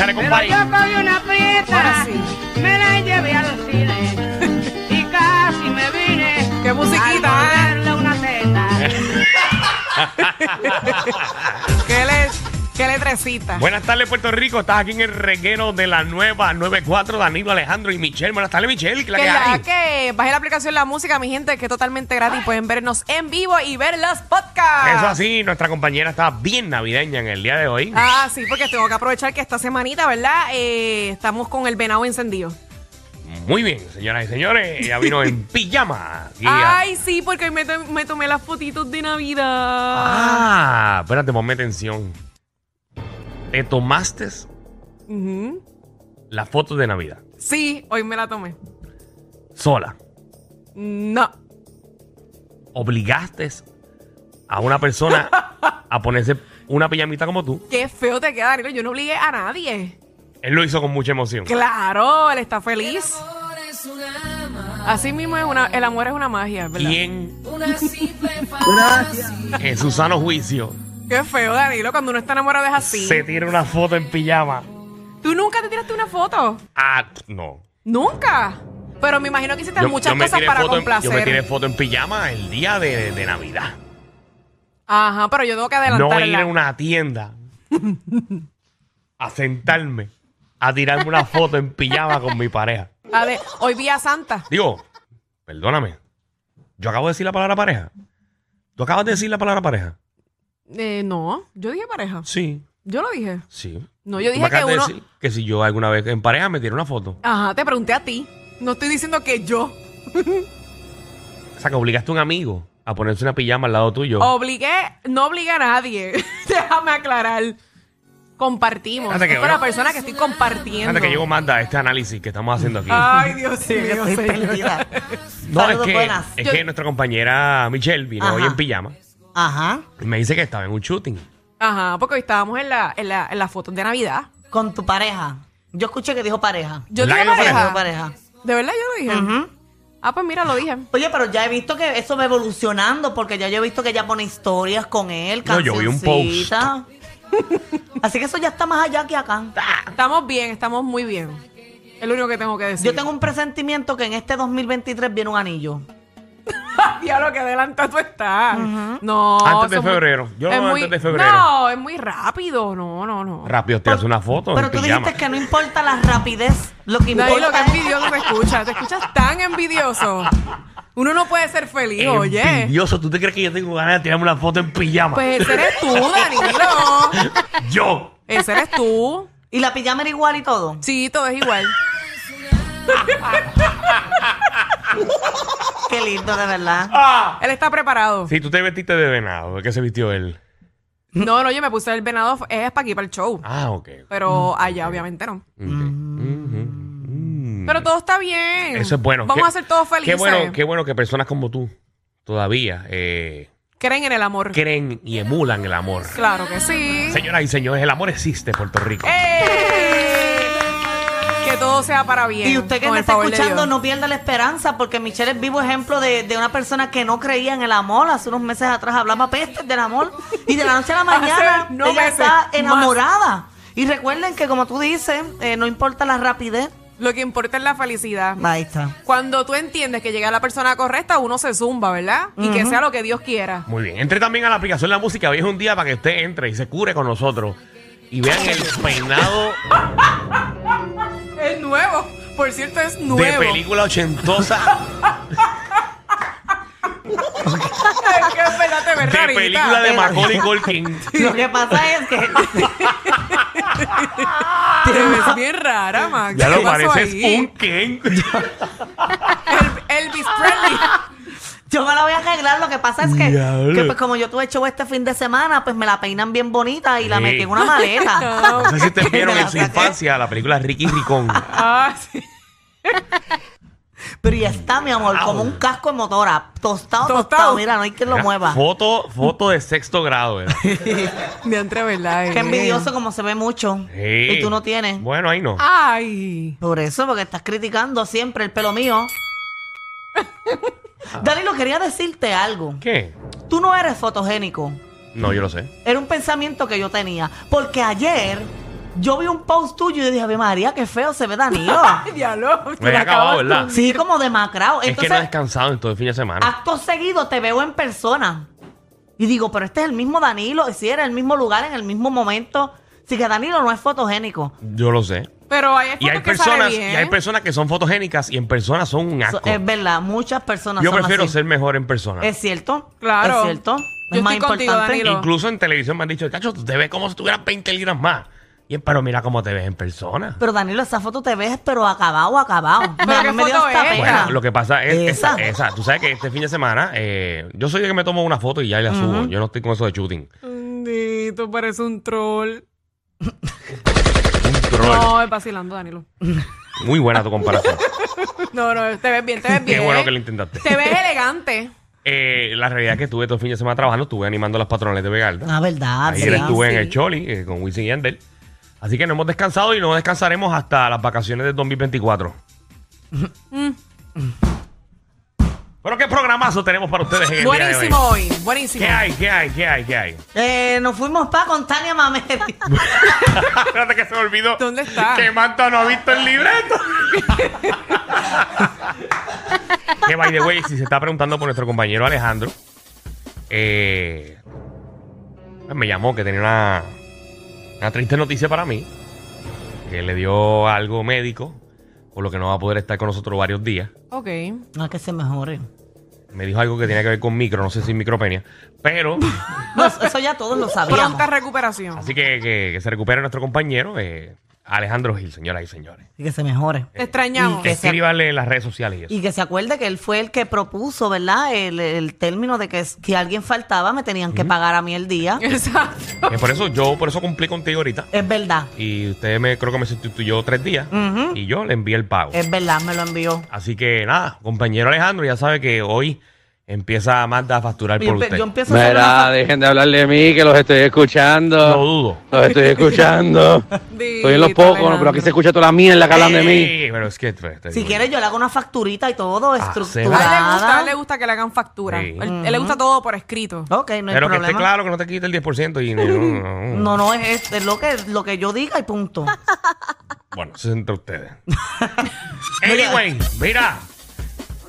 Échale, Pero compadre. yo cogí una prieta, sí. me la llevé al cine y casi me vine. Qué musiquita, Buenas tardes, Puerto Rico. Estás aquí en el reguero de la nueva 94, Danilo, Alejandro y Michelle. Buenas tardes, Michelle. ¿Qué la que que ya hay? que baje la aplicación La Música, mi gente, que es totalmente gratis. Pueden vernos en vivo y ver los podcasts. Eso así, nuestra compañera está bien navideña en el día de hoy. Ah, sí, porque tengo que aprovechar que esta semanita, ¿verdad? Eh, estamos con el venado encendido. Muy bien, señoras y señores. Ella vino en pijama. Ay, sí, porque hoy me, to- me tomé las fotitos de Navidad. Ah, espérate, ponme atención. ¿Te tomaste Ujú. la foto de Navidad? Sí, hoy me la tomé. Sola. No. ¿Obligaste a una persona a ponerse una pijamita como tú? Qué feo te queda, Danilo. Yo no obligué a nadie. Él lo hizo con mucha emoción. Claro, él está feliz. Así mismo es una, el amor es una magia, ¿verdad? ¿Quién en su sano juicio Qué feo, Danilo, cuando uno está enamorado es así. se tira una foto en pijama? ¿Tú nunca te tiraste una foto? Ah, no. ¿Nunca? Pero me imagino que hiciste Yo- muchas yo me cosas tiré para foto en- complacer. yo me tiré foto en pijama el día de, de Navidad. Ajá, pero yo tengo que No adelantarla. ir a una tienda a sentarme a tirarme una foto en pijama con mi pareja. A ver, hoy vi a Santa. Digo, perdóname. Yo acabo de decir la palabra pareja. ¿Tú acabas de decir la palabra pareja? Eh, no, yo dije pareja. Sí, Yo lo dije. sí. No, yo Tú dije acabas que de uno- decir que si yo alguna vez en pareja me tiré una foto. Ajá, te pregunté a ti. No estoy diciendo que yo. O sea, que obligaste a un amigo a ponerse una pijama al lado tuyo. Obligué, no obligué a nadie. Déjame aclarar. Compartimos. Fíjate que es con la persona que estoy compartiendo. Fíjate que llego manda a este análisis que estamos haciendo aquí. Ay, Dios mío, Estoy señor. perdida. no, es Saludos, que, buenas. es Yo- que nuestra compañera Michelle vino Ajá. hoy en pijama Ajá. y me dice que estaba en un shooting. Ajá, porque hoy estábamos en la, en la, en las fotos de Navidad. Con tu pareja. Yo escuché que dijo pareja. Yo ¿Verdad dije que pareja. Pareja. De verdad yo lo dije. Ujú. Ah, pues mira, lo dije. Oye, pero ya he visto que eso va evolucionando porque ya yo he visto que ella pone historias con él, No, yo vi un cancioncitas. Así que eso ya está más allá que acá. Estamos bien, estamos muy bien. Es lo único que tengo que decir. Yo tengo un presentimiento que en este 2023 viene un anillo. Diablo, que adelanta tú estás. No. Antes de muy- febrero. Yo lo es veo muy- antes de febrero. No, es muy rápido. No, no, no. Rápido te hace una foto Pero en tú pijama. dijiste que no importa la rapidez. Lo que Nadie lo importa que es... envidioso te escucha. Te escuchas tan envidioso. Uno no puede ser feliz, oye. Envidioso. ¿Tú te crees que yo tengo ganas de tirarme una foto en pijama? Pues ese eres tú, Danilo. yo. Ese eres tú. Y la pijama era igual y todo. Sí, todo es igual. Qué lindo, de verdad. Ah. Él está preparado. Sí, tú te vestiste de venado. ¿De qué se vistió él? No, no, yo me puse el venado. Es para aquí, para el show. Ah, ok. Pero allá, obviamente, no. Ok. Ujú. Mm. Pero todo está bien. Eso es bueno. Vamos Qué- a ser todos felices. Qué bueno, qué bueno que personas como tú todavía eh, Creen en el amor. creen y emulan el amor. Claro que sí. Señoras y señores, el amor existe en Puerto Rico. ¡Eh! Que todo sea para bien. Y usted que me está escuchando, no pierda la esperanza, porque Michelle es vivo ejemplo de, de una persona que no creía en el amor. Hace unos meses atrás hablaba pestes del amor. Y de la noche a la mañana, no ella está más. enamorada. Y recuerden que, como tú dices, eh, no importa la rapidez. Lo que importa es la felicidad. Ahí está. Cuando tú entiendes que llega la persona correcta, uno se zumba, ¿verdad? Y que sea lo que Dios quiera. Muy bien. Entre también a la aplicación La Música. Hoy es un día para que usted entre y se cure con nosotros. Y vean el peinado. Por cierto, es de nuevo. película ochentosa. Es que es verdad, te ves de rarita. película de Macaulay Culkin. Lo que pasa es que Te ves bien rara, Max. Ya ¿Qué lo pareces ahí? un Ken. El- Elvis Presley. yo me la voy a arreglar. Lo que pasa es que, pues, como yo tuve show este fin de semana, pues me la peinan bien bonita y la metí en una maleta. No sé si ustedes vieron en su infancia la película Ricky Ricón. Ah, sí. Pero ya está, mi amor, como un casco de motora. Tostado, tostado. Tostado. Mira, no hay quien lo Mira, mueva. Foto, foto de sexto grado. ¿verdad? De entre verdad. Qué eh. envidioso como se ve mucho. Sí. Y tú no tienes. Bueno, ahí no. Ay. Por eso, porque estás criticando siempre el pelo mío. Danilo, quería decirte algo. ¿Qué? Tú no eres fotogénico. No, yo lo sé. Era un pensamiento que yo tenía. Porque ayer yo vi un post tuyo y dije, Ave María, qué feo se ve Danilo. Diablo. Me acabas acabado, de ¿verdad? sí, como demacrado. es que Entonces, no he descansado en todo el fin de semana. acto seguido te veo en persona. Y digo, pero este es el mismo Danilo. Y si era el mismo lugar, en el mismo momento. Así que Danilo no es fotogénico. Yo lo sé. Pero hay Y hay fotos que sale personas, y bien. hay personas que son fotogénicas y en persona son un Eso asco. es verdad, muchas personas Yo son prefiero así. ser mejor en persona. Es cierto. Claro. Es cierto. Yo es más estoy contigo, importante. Danilo. Incluso en televisión me han dicho, cacho, tú te ves como si tuvieras 20 libras más. Y pero mira cómo te ves en persona. Pero Danilo, esa foto te ves, pero acabado, acabado. ¿Pero a qué mí me dio foto hasta es? pena. Bueno, lo que pasa es esa. Esa. esa. Tú sabes que este fin de semana, eh, yo soy el que me tomo una foto y ya la subo. Yo no estoy con eso de shooting. Bendito, parece un troll. Un troll. No, es vacilando, Danilo. Muy buena tu comparación. No, no, te ves bien, te ves Qué bien. bueno que lo intentaste. Te ves elegante. Eh, la realidad es que estuve todo el fin de semana trabajando, estuve animando las patrones de Vegalda. Ah, verdad. Ayer estuve en sí. el Choli eh, con Wisin y Yandel. Así que no hemos descansado y no descansaremos hasta las vacaciones del 2024. Pero qué programazo tenemos para ustedes en el día de Buenísimo hoy. hoy, buenísimo. ¿Qué hay? ¿Qué hay? ¿Qué hay? ¿Qué hay? Eh, nos fuimos pa' con Tania Mameri. Espérate que se me olvidó. ¿Dónde está? Que Manta no ha visto el libreto. que by the way, si se está preguntando por nuestro compañero Alejandro, eh, me llamó que tenía una, una triste noticia para mí. Que le dio algo médico, por lo que no va a poder estar con nosotros varios días. Ok. No, que se mejore. Me dijo algo que tenía que ver con micro, no sé si micropenia. Pero, No, eso ya todos lo sabíamos. Pronta recuperación. así que, que- que se recupere nuestro compañero, eh, Alejandro Gil, señoras y señores. Y que se mejore. Te extrañamos. que se- Escríbale en las redes sociales y eso. Y que se acuerde que él fue el que propuso, ¿verdad? El, el término de que si alguien faltaba me tenían que pagar a mí el día. Exacto. Que por eso yo por eso cumplí contigo ahorita. Es verdad. Y usted me creo que me sustituyó tres días. Ujú. Y yo le envié el pago. Es verdad, me lo envió. Así que nada, compañero Alejandro, ya sabe que hoy empieza Magda a facturar Yo, por usted. yo empiezo a hacer Mira, dejen de hablar de mí, que los estoy Lo escuchando. dudo. Los estoy escuchando. Estoy en los Dito, pocos, pero Alejandro. aquí se escucha toda la mierda que hablan de mí. Ey, Pero es que pues, te Si quieres, yo. le hago una facturita y todo, A Ah, él le gusta, a él estructurada. le gusta que le hagan factura. Sí. Él, él le gusta todo por escrito. Ok, no hay Pero que problema. esté claro que no te quite el 10% y no, no, no. No, no, es, es- es lo, que, lo que yo diga y punto. Bueno, eso es entre ustedes. anyway, mira.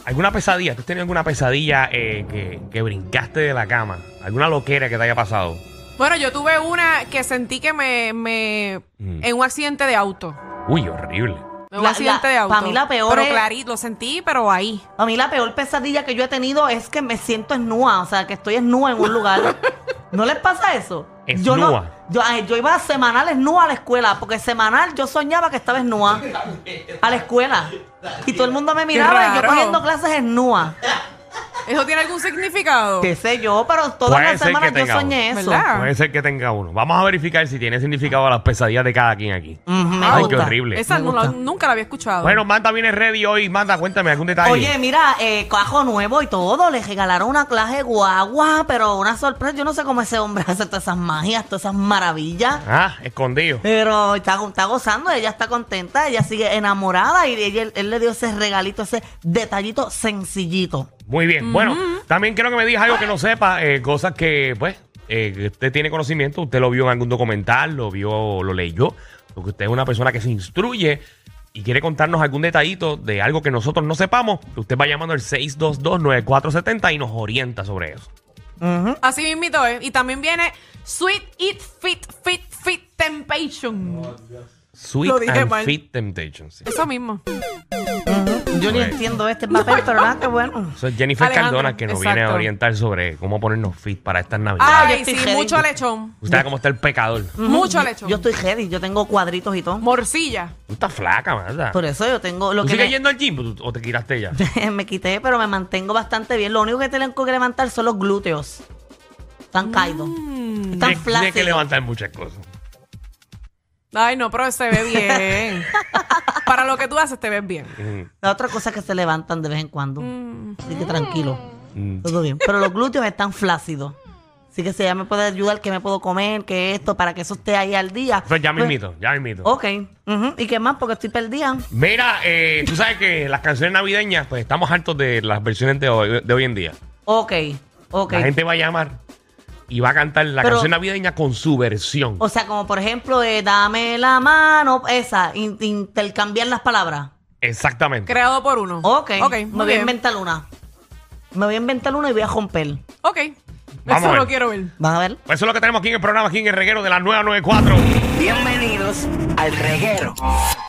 ¿Alguna pesadilla? ¿Tú has tenido alguna pesadilla eh, que, que brincaste de la cama? ¿Alguna loquera que te haya pasado? Bueno, yo tuve una que sentí que me, me Mm. en un accidente de auto. Uy, horrible. Un accidente la- de auto. pa' mí la peor Pero es- clarito, lo sentí, pero ahí. A mí la peor pesadilla que yo he tenido es que me siento esnúa, o sea, que estoy esnúa en un lugar. ¿No les pasa eso? Yo no, Esnúa. yo, ay, yo iba semanal esnúa a la escuela, porque semanal yo soñaba que estaba esnúa a la escuela. Y todo el mundo me miraba y yo raro. cogiendo clases esnúa. ¿Eso tiene algún significado? Qué sé yo, pero todas Puede las ser semanas que yo tenga soñé uno, eso. ¿verdad? Puede ser que tenga uno. Vamos a verificar si tiene significado las pesadillas de cada quien aquí. Mm, me Ay, gusta. qué horrible. Esa Me no la- gusta. nunca la había escuchado. Bueno, Manda viene ready hoy. Manda, cuéntame algún detalle. Oye, mira, eh, cajo nuevo y todo, le regalaron una clase guagua, pero una sorpresa. Yo no sé cómo ese hombre hace todas esas magias, todas esas maravillas. Ah, escondido. Pero está, está gozando, ella está contenta, ella sigue enamorada y ella- él, le dio ese regalito, ese detallito sencillito. Muy bien. Bueno, también quiero que me digas algo que no sepa. eh, cosas que, pues, eh, que usted tiene conocimiento. Usted lo vio en algún documental, lo vio, lo leyó. Porque usted es una persona que se instruye y quiere contarnos algún detallito de algo que nosotros no sepamos. Usted va llamando al 622-9470 y nos orienta sobre eso. Así mismito es. Y también viene Sweet Eat Fit Fit Fit Temptation. Sweet Lo dije and mal. Fit Temptations. Eso mismo. Yo ni entiendo este papel, pero nada, que bueno. Es Jennifer Alejandro, Cardona que nos viene a orientar sobre cómo ponernos fit para estas navidades. Ah, Ay, sí, ready. mucho lechón. Usted sabe cómo está el pecador. Mucho lechón. Yo estoy ready, yo tengo cuadritos y todo. Morcilla. Tú estás flaca, ¿verdad? Por eso yo tengo lo ¿Tú que sigues me, yendo al gym o te quitaste ya? me quité, pero me mantengo bastante bien. Lo único que tengo que levantar son los glúteos. Están caídos. Están Tienes tienes que flácidos. levantar muchas cosas. Ay, no, pero se ve bien. Para lo que tú haces, te ves bien. Mm, La otra cosa es que se levantan de vez en cuando. Así que tranquilo. mm. Todo bien. Pero los glúteos están flácidos. Así que si ella me puede ayudar, que me puedo comer, que esto, para que eso esté ahí al día. Pues ya Pues, mismito, ya mismito. Ok. Ujú. ¿Y qué más? Porque estoy perdida. Mira, eh, tú sabes que las canciones navideñas, pues estamos hartos de las versiones de hoy, de hoy en día. Ok. Ok. La gente va a llamar y va a cantar la Pero- canción navideña con su versión. O sea, como por ejemplo, eh, dame la mano, esa, in- intercambiar las palabras. Exactamente. Creado por uno. Ok, Ok, me muy voy a bien. inventar una. Me voy a inventar una y voy a romper. Ok. Vamos a Eso ver. lo quiero ver. ¿Van a ver? Pues eso es lo que tenemos aquí en el programa, aquí en el reguero de la 994. Bienvenidos al reguero.